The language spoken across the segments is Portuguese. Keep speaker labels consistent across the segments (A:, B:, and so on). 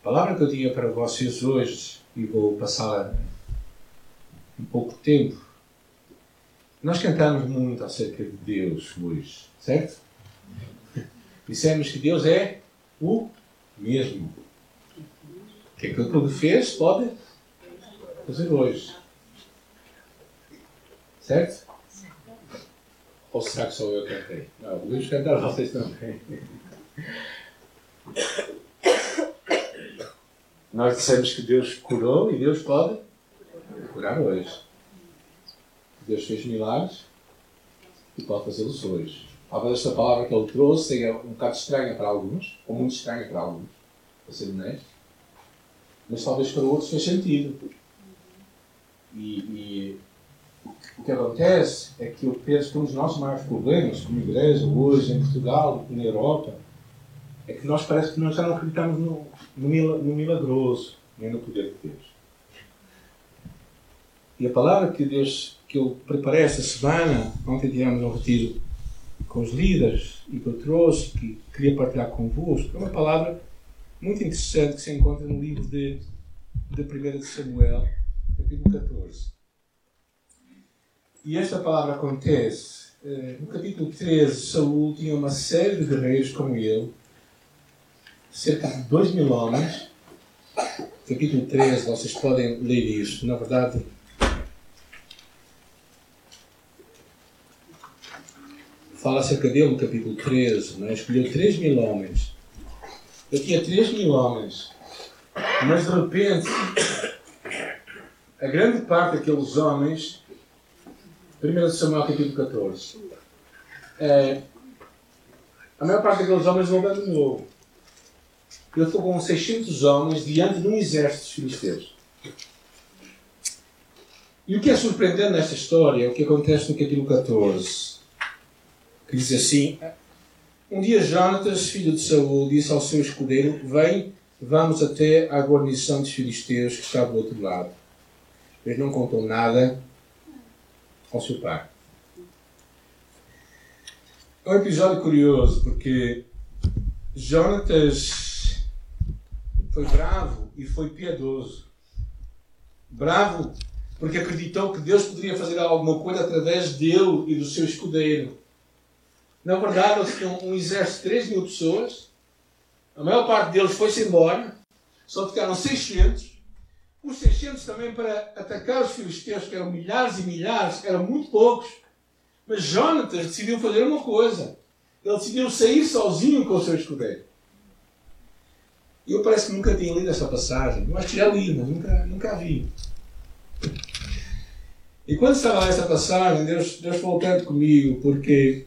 A: A palavra que eu tinha para vocês hoje, e vou passar um pouco tempo, nós cantamos muito acerca de Deus hoje, certo? Dissemos que Deus é o mesmo. Que aquilo que ele fez pode fazer hoje. Certo? Ou será que sou eu cantei? Não, o cantar vocês também. Nós dissemos que Deus curou e Deus pode curar hoje. Deus fez milagres e pode fazê-los hoje. Talvez esta palavra que ele trouxe seja um bocado estranha para alguns, ou muito estranha para alguns, para ser honesto, mas talvez para outros fez sentido. E, e o que acontece é que eu penso que um dos nossos maiores problemas como igreja hoje em Portugal e na Europa é que nós parece que nós já não acreditamos no, no, no milagroso, nem no poder de Deus. E a palavra que Deus que eu preparei esta semana, ontem tivemos um retiro com os líderes e que eu trouxe, que queria partilhar convosco, é uma palavra muito interessante que se encontra no livro de, de 1 de Samuel, capítulo 14. E esta palavra acontece eh, no capítulo 13. Saul tinha uma série de guerreiros com ele, cerca de 2 mil homens. Capítulo 13, vocês podem ler isto. Na verdade, fala acerca dele no capítulo 13. Né? Escolheu 3 mil homens. Eu tinha 3 mil homens. Mas de repente, a grande parte daqueles homens 1 Samuel capítulo 14. É, a maior parte daqueles homens o abandonou. Ele ficou com 600 homens diante de um exército de filisteus. E o que é surpreendente nesta história é o que acontece no capítulo 14. Que diz assim: Um dia Jonatas, filho de Saul, disse ao seu escudeiro: Vem, vamos até à guarnição dos filisteus que está do outro lado. Mas não contou nada ao seu pai. É um episódio curioso porque Jonatas foi bravo e foi piedoso. Bravo porque acreditou que Deus poderia fazer alguma coisa através dele e do seu escudeiro. Na verdade, eles tinham um exército de 3 mil pessoas. A maior parte deles foi-se embora. Só ficaram 600 os 600 também para atacar os filisteus, que eram milhares e milhares, eram muito poucos. Mas Jonatas decidiu fazer uma coisa. Ele decidiu sair sozinho com o seu escudeiro. E eu parece que nunca tinha lido essa passagem. Eu acho que já li, mas nunca, nunca vi. E quando estava essa passagem, Deus, Deus falou tanto comigo, porque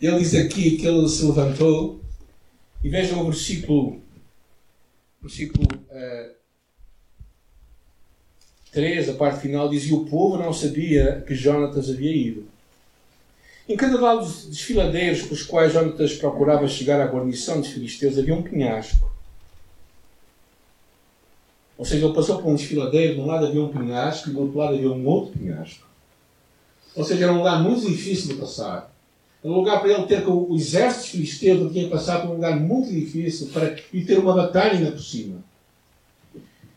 A: ele diz aqui que ele se levantou, e vejam o versículo, versículo uh, 3, a parte final, diz: E o povo não sabia que Jonatas havia ido. Em cada lado dos desfiladeiros pelos quais Jonatas procurava chegar à guarnição dos filisteus havia um penhasco. Ou seja, ele passou por um desfiladeiro, de um lado havia um penhasco e do outro lado havia um outro penhasco. Ou seja, era um lugar muito difícil de passar. Era um lugar para ele ter com o exército filisteu, ele tinha que passar por um lugar muito difícil para, e ter uma batalha ainda por cima.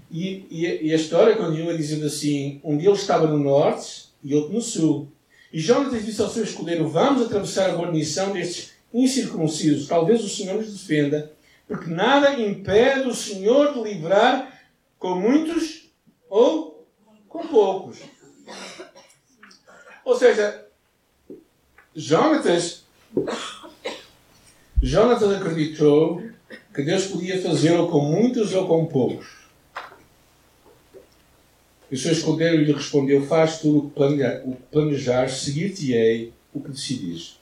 A: E, e, e, a história continua dizendo assim: um deles estava no norte e outro no sul. E Jonatas disse ao seu escudeiro: Vamos atravessar a guarnição destes incircuncisos. Talvez o Senhor nos defenda, porque nada impede o Senhor de livrar com muitos ou com poucos. Ou seja, Jonatas, Jonatas acreditou que Deus podia fazê-lo com muitos ou com poucos. E o seu escudeiro lhe respondeu: Faz tudo o que planejar, seguir-te-ei o que decidires.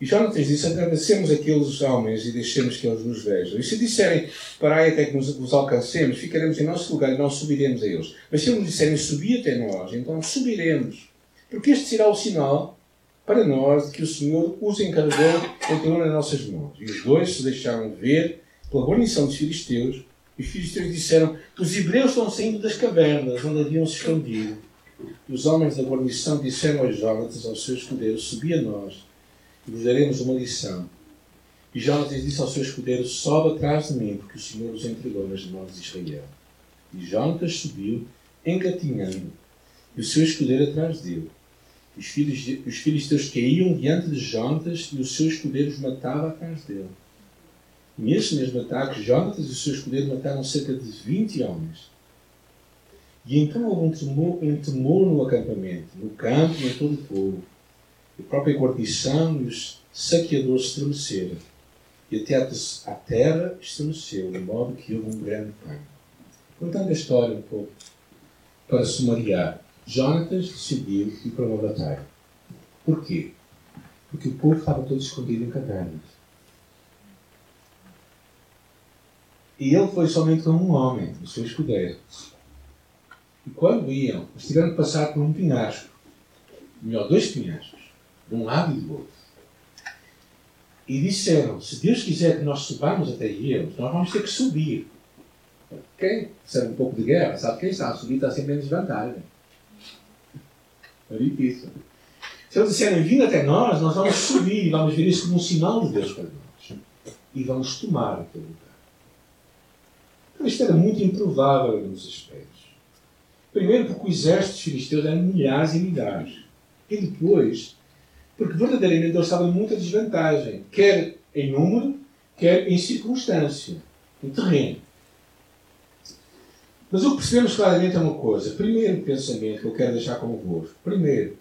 A: E Jonatas disse: Agradecemos aqueles homens e deixemos que eles nos vejam. E se disserem: Parai até que nos, vos alcancemos, ficaremos em nosso lugar e não subiremos a eles. Mas se eles nos disserem: Subi até nós, então subiremos. Porque este será o sinal para nós de que o Senhor os encarregou continuar nas nossas mãos. E os dois se deixaram ver pela guarnição dos filisteus e os filisteus disseram: Os hebreus estão saindo das cavernas onde haviam se escondido. E os homens da guarnição disseram aos Jonatas, ao seu escudeiro: Subi a nós e vos daremos uma lição. E Jonatas disse ao seu escudeiro: Sobe atrás de mim, porque o Senhor os entregou nas mãos de Israel. E Jonatas subiu, engatinhando, e o seu escudeiro atrás dele. Os filhos, de, os filisteus caíam diante de Jonatas e o seu escudeiro os matava atrás dele. Neste mesmo ataque, Jonatas e o seu escudeiro mataram cerca de 20 homens. E então houve um temor, um temor no acampamento, no campo e em todo o povo. A própria guarnição e os saqueadores estremeceram. E até a terra estremeceu, de modo que houve um grande pânico. Contando a história um pouco, para sumariar, Jonatas decidiu ir para uma batalha. Porquê? Porque o povo estava todo escondido em cavernas. E ele foi somente com um homem, o seu escudeiro. E quando iam, eles tiveram que passar por um penhasco. Melhor, dois penhascos. De um lado e do outro. E disseram: se Deus quiser que nós subamos até eles, nós vamos ter que subir. Quem sabe um pouco de guerra, sabe quem a subir está sempre em desvantagem. É difícil. Se eles disserem vindo até nós, nós vamos subir e vamos ver isso como um sinal de Deus para nós. E vamos tomar aquele lugar. Isto era muito improvável em alguns aspectos. Primeiro, porque os exércitos filisteus eram milhares e milhares. E depois, porque verdadeiramente eles estavam em muita desvantagem, quer em número, quer em circunstância, em terreno. Mas o que percebemos claramente é uma coisa. Primeiro pensamento que eu quero deixar convosco. Primeiro,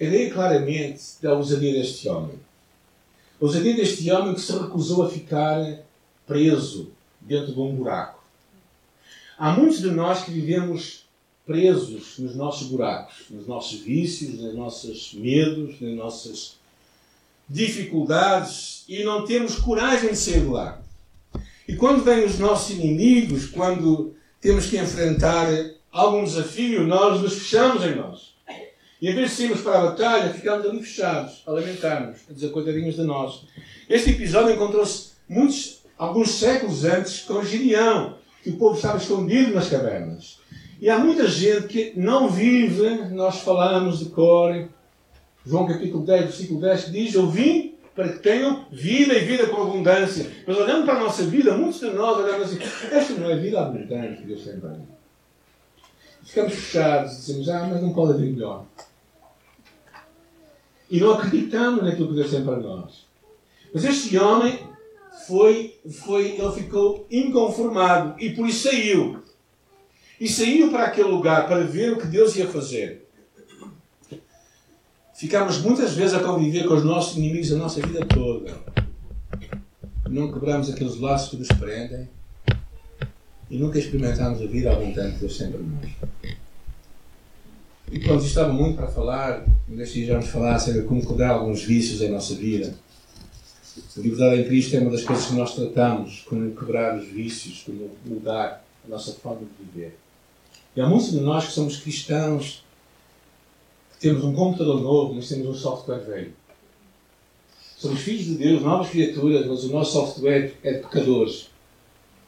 A: a ideia claramente da ousadia deste homem. A ousadia deste homem que se recusou a ficar preso dentro de um buraco. Há muitos de nós que vivemos presos nos nossos buracos, nos nossos vícios, nos nossos medos, nas nossas dificuldades e não temos coragem de sair de lá. E quando vêm os nossos inimigos, quando temos que enfrentar algum desafio, nós nos fechamos em nós. E em vez de sairmos para a batalha, ficamos ali fechados, a lamentarmos, a dizer coitadinhos de nós. Este episódio encontrou-se muitos, alguns séculos antes com Gideão, que o povo estava escondido nas cavernas. E há muita gente que não vive, nós falamos de cor, João capítulo 10, versículo 10, que diz: Eu vim para que tenham vida e vida com abundância. Mas olhando para a nossa vida, muitos de nós olhamos assim: esta não é vida abundante que Deus tem para mim. Ficamos fechados e dizemos: Ah, mas não pode haver melhor. E não acreditamos naquilo que Deus tem para nós. Mas este homem foi, foi, ele ficou inconformado e por isso saiu. E saiu para aquele lugar para ver o que Deus ia fazer. Ficamos muitas vezes a conviver com os nossos inimigos a nossa vida toda. Não quebramos aqueles laços que nos prendem e nunca experimentamos a vida abundante que Deus sempre nos. E pronto, estava muito para falar, nestes dias vamos falar de como quebrar alguns vícios em nossa vida. A liberdade em Cristo é uma das coisas que nós tratamos, como quebrar os vícios, como mudar a nossa forma de viver. E há muitos de nós que somos cristãos temos um computador novo, mas temos um software velho. Somos filhos de Deus, novas criaturas, mas o nosso software é de pecadores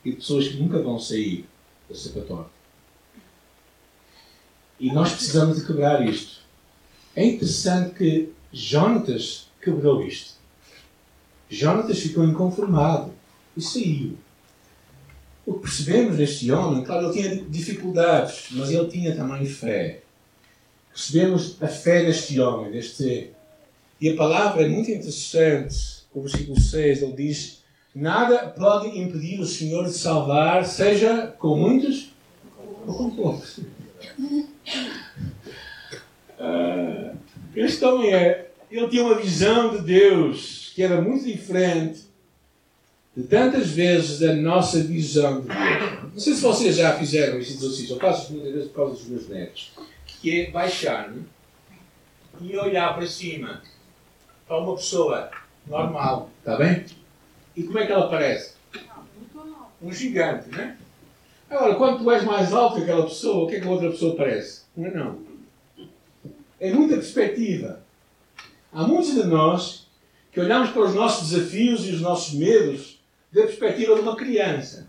A: e de pessoas que nunca vão sair da sapatória. E nós precisamos de quebrar isto. É interessante que Jonatas quebrou isto. Jonatas ficou inconformado e saiu. O que percebemos neste homem, claro, ele tinha dificuldades, mas ele tinha também fé recebemos a fé deste homem, deste. E a palavra é muito interessante. O versículo 6 ele diz: Nada pode impedir o Senhor de salvar, seja com muitos ou com poucos. Uh, este homem é. Ele tinha uma visão de Deus que era muito diferente de tantas vezes da nossa visão de Deus. Não sei se vocês já fizeram este exercício, eu faço muitas vezes por causa dos meus netos que é baixar-me e olhar para cima para uma pessoa normal, está bem? E como é que ela parece? Um gigante, não é? Agora, quando tu és mais alto que aquela pessoa, o que é que a outra pessoa parece? Não é não. É muita perspectiva. Há muitos de nós que olhamos para os nossos desafios e os nossos medos da perspectiva de uma criança.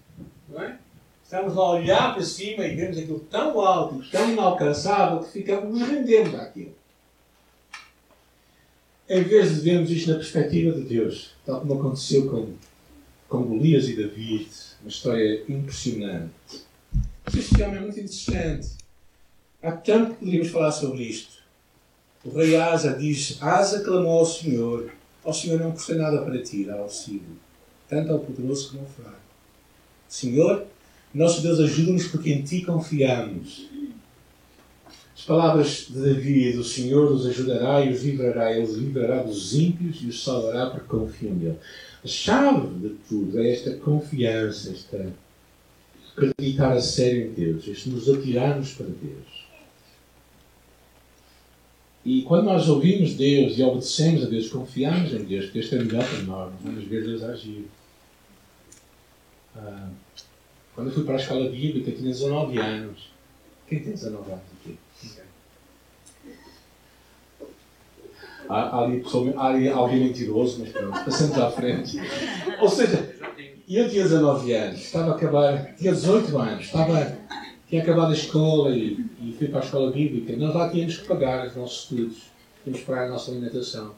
A: Não é? Estamos a olhar para cima e vemos aquilo tão alto, tão inalcançável, que ficamos, nos rendemos àquilo. em vez de vermos isto na perspectiva de Deus, tal como aconteceu com, com Golias e David, uma história impressionante. Este homem é muito interessante. Há tanto que poderíamos falar sobre isto. O rei Asa diz: Asa clamou ao Senhor. Ao Senhor não custa nada para ti dar auxílio, tanto ao poderoso como ao fraco. Senhor, nosso Deus, ajuda-nos porque em ti confiamos. As palavras de Davi, o Senhor os ajudará e os livrará, ele os livrará dos ímpios e os salvará porque confiam nele. A chave de tudo é esta confiança, esta acreditar a sério em Deus, este nos atirarmos para Deus. E quando nós ouvimos Deus e obedecemos a Deus, confiamos em Deus, porque este é melhor para nós, vamos ver Deus agir. Ah, quando eu fui para a escola bíblica, tinha 19 anos. Quem tem 19 anos aqui? Há, ali, há ali alguém mentiroso, mas pronto, passamos à frente. Ou seja, eu tinha 19 anos, estava a acabar, tinha 18 anos, estava, tinha acabado a escola e, e fui para a escola bíblica. Nós lá tínhamos que pagar os nossos estudos, tínhamos que pagar a nossa alimentação.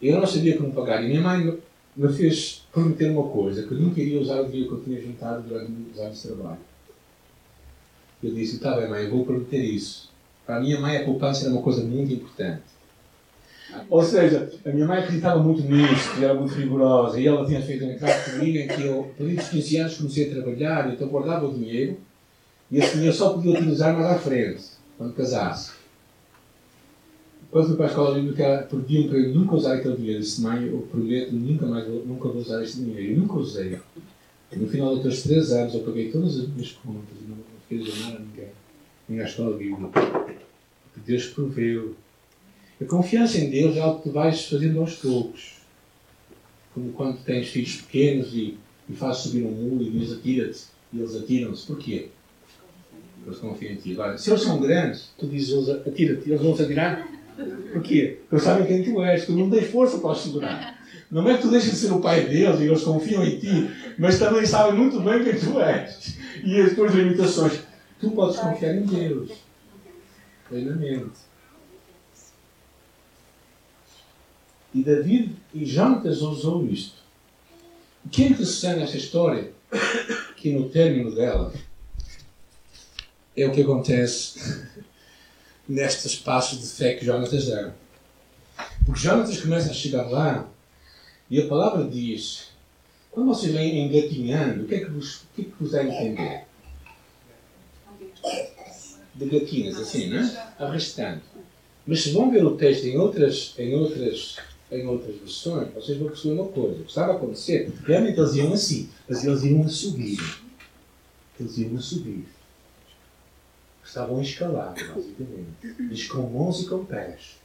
A: Eu não sabia como pagar e minha mãe me fez prometer uma coisa, que eu nunca iria usar o dinheiro que eu tinha juntado durante muitos anos de trabalho. Eu disse, está bem mãe, eu vou prometer isso. Para a minha mãe a poupança era uma coisa muito importante. Ou seja, a minha mãe acreditava muito nisso, que era muito rigorosa, e ela tinha feito um contrato comigo em que eu, por os 15 anos, comecei a trabalhar, então guardava o dinheiro, e esse dinheiro só podia utilizar mais à frente, quando casasse. Quando fui para a escola bíblica, pediam para eu nunca usar aquele dinheiro. Disse, mãe, eu prometo, nunca mais nunca vou usar este dinheiro. Eu nunca usei. E no final daqueles três anos, eu paguei todas as minhas contas, não fiquei a nada a ninguém. Nem à escola bíblica Deus proveu. A confiança em Deus é algo que tu vais fazendo aos poucos. Como quando tens filhos pequenos e, e fazes subir um muro e dizes atira-te. E eles atiram-se. Porquê? Porque eles confiam em ti. Agora, se eles são grandes, tu dizes atira-te. Eles vão se atirar? Porquê? Porque eles sabem quem tu és. Tu não tens força para os segurar. Não é que tu deixes de ser o pai deles e eles confiam em ti, mas também sabem muito bem quem tu és. E as tuas limitações. Tu podes confiar em Deus plenamente. E David e Jonatas usou isto. O que é interessante nesta história, que no término dela, é o que acontece nestes passos de fé que Jonatas dá. Porque Jonatas começa a chegar lá e a palavra diz: quando vocês vêm engatinhando, o que é que vos, o que é que vos dá a entender? de gatinhas, assim, não é? Arrastando. Mas se vão ver o texto em outras, em outras, em outras versões, vocês vão perceber uma coisa. O que estava a acontecer, realmente eles iam assim, mas eles iam a subir. Eles iam a subir. Estavam a escalar, basicamente. Diz com mãos e com pés.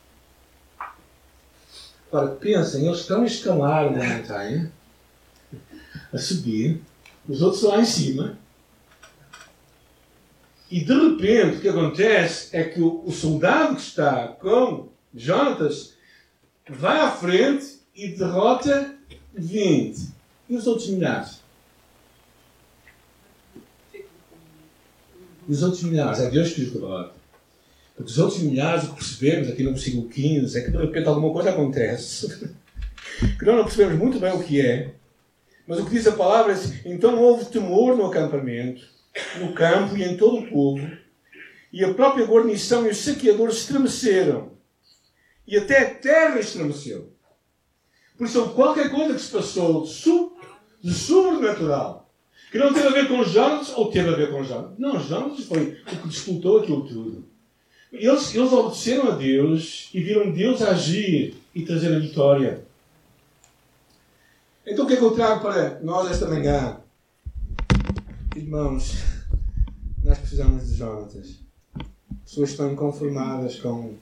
A: Agora, pensem, eles estão a escalar uma montanha, a subir, os outros lá em cima, e de repente o que acontece é que o, o soldado que está com Jonatas vai à frente e derrota 20. E os outros milhares? E os outros milhares? É Deus que os derrota. Porque os outros milhares, o que percebemos aqui no versículo 15, é que de repente alguma coisa acontece. que nós não percebemos muito bem o que é. Mas o que diz a palavra é assim: então houve temor no acampamento no campo e em todo o povo, e a própria guarnição e os saqueadores estremeceram, e até a terra estremeceu. Por isso, qualquer coisa que se passou de, sobrenatural, que não teve a ver com Jonas, ou teve a ver com Jonas. Não, Jonas foi o que disputou aquilo tudo. Eles, eles obedeceram a Deus e viram Deus agir e trazer a vitória. Então o que é que eu trago para nós esta manhã? Irmãos, nós precisamos de Jonatas. Pessoas estão inconformadas com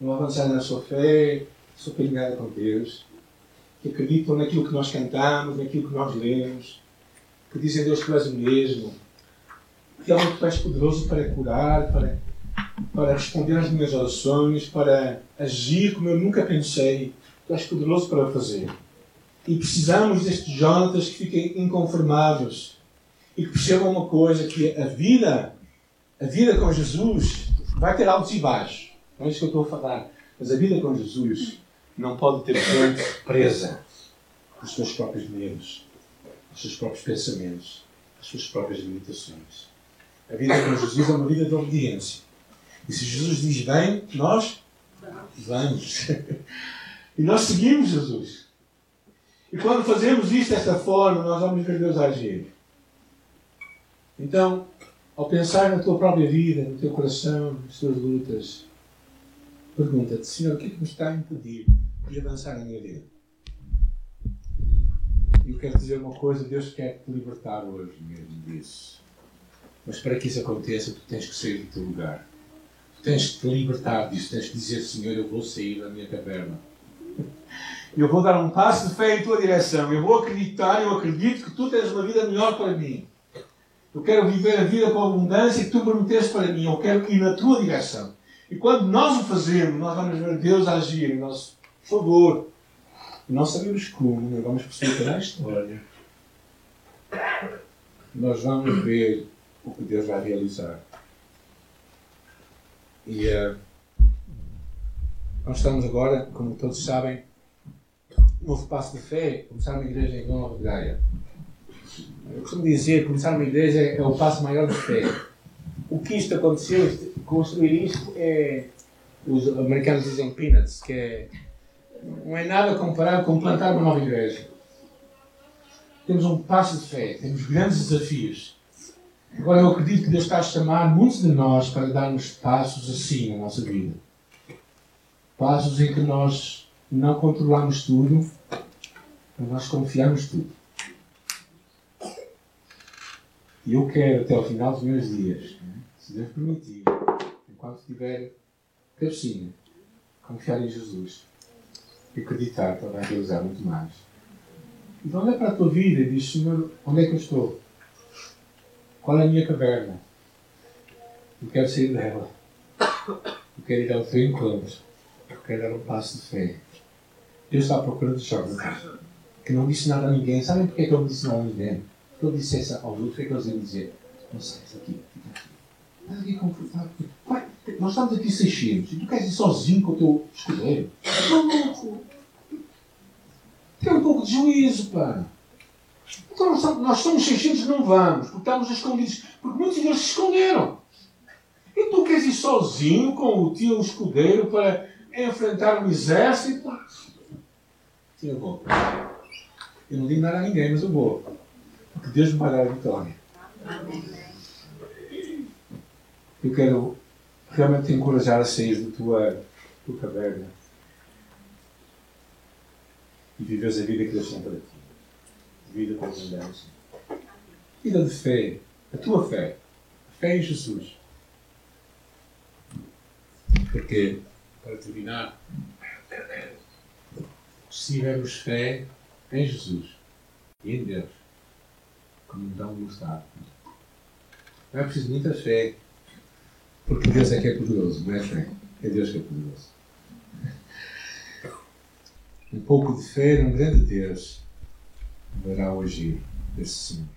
A: não avançar na sua fé, sua caminhada com Deus, que acreditam naquilo que nós cantamos, naquilo que nós lemos, que dizem Deus que tu és o mesmo, que realmente tu és poderoso para curar, para, para responder às minhas orações, para agir como eu nunca pensei. Tu és poderoso para fazer. E precisamos destes Jonatas que fiquem inconformados e que percebam uma coisa, que a vida, a vida com Jesus vai ter altos e baixos. É isso que eu estou a falar. Mas a vida com Jesus não pode ter presa os seus próprios medos, os seus próprios pensamentos, as suas próprias limitações. A vida com Jesus é uma vida de obediência. E se Jesus diz vem, nós vamos. e nós seguimos Jesus. E quando fazemos isto desta forma, nós vamos ver Deus agir. Então, ao pensar na tua própria vida, no teu coração, nas tuas lutas, pergunta-te, Senhor, o que é que me está a impedir de avançar na minha vida? E eu quero dizer uma coisa, Deus quer te libertar hoje mesmo disso. Mas para que isso aconteça, tu tens que sair do teu lugar. Tu tens que te libertar disso, tens que dizer, Senhor, eu vou sair da minha caverna. Eu vou dar um passo de fé em tua direção. Eu vou acreditar, eu acredito que tu tens uma vida melhor para mim. Eu quero viver a vida com abundância que tu prometeste para mim. Eu quero ir na tua direção. E quando nós o fazemos, nós vamos ver Deus agir em nosso favor. E nós sabemos como, nós vamos perceber toda a história. Nós vamos ver o que Deus vai realizar. E uh, nós estamos agora, como todos sabem, novo passo de fé, começar uma igreja em Nova Gaia. Eu costumo dizer, começar uma igreja é o passo maior de fé. O que isto aconteceu, construir isto é, os americanos dizem peanuts, que é, não é nada comparado com plantar uma nova igreja. Temos um passo de fé, temos grandes desafios. Agora eu acredito que Deus está a chamar muitos de nós para darmos passos assim na nossa vida. Passos em que nós não controlamos tudo, mas nós confiamos tudo. E eu quero, até ao final dos meus dias, se Deus permitir, enquanto estiver cabecinha, confiar em Jesus e acreditar que vai realizar muito mais. Então olha para a tua vida e diz, Senhor, onde é que eu estou? Qual é a minha caverna? Eu quero sair dela. Eu quero ir ao teu encontro. Eu quero dar um passo de fé. Deus está à procura de jovens que não disse nada a ninguém. Sabem porquê que ele não disse nada a ninguém? que ele dissesse aos outros, o que é que eles iam dizer? Não sei, aqui, fica aqui. Mas aqui confortável. Pai, nós estamos aqui 600 e tu queres ir sozinho com o teu escudeiro? Maluco! Tem um pouco de juízo, pá. Então nós, nós somos 600 e não vamos, porque estamos escondidos. Porque muitos deles se esconderam. E tu queres ir sozinho com o teu escudeiro para enfrentar um exército? Sim, eu vou. Eu não digo nada a ninguém, mas eu vou. Que Deus me vai dar a vitória. Eu quero realmente te encorajar a sair da tua, tua caverna e viveres a vida que Deus tem para ti. Vida com abundância. Vida de fé. A tua fé. A fé em Jesus. Porque, para terminar, se tivermos fé em Jesus e em Deus, como dá um gostado. Não é preciso muita fé, porque Deus é que é poderoso, não é fé. É Deus que é poderoso. Um pouco de fé num grande Deus verá o agir desse Senhor.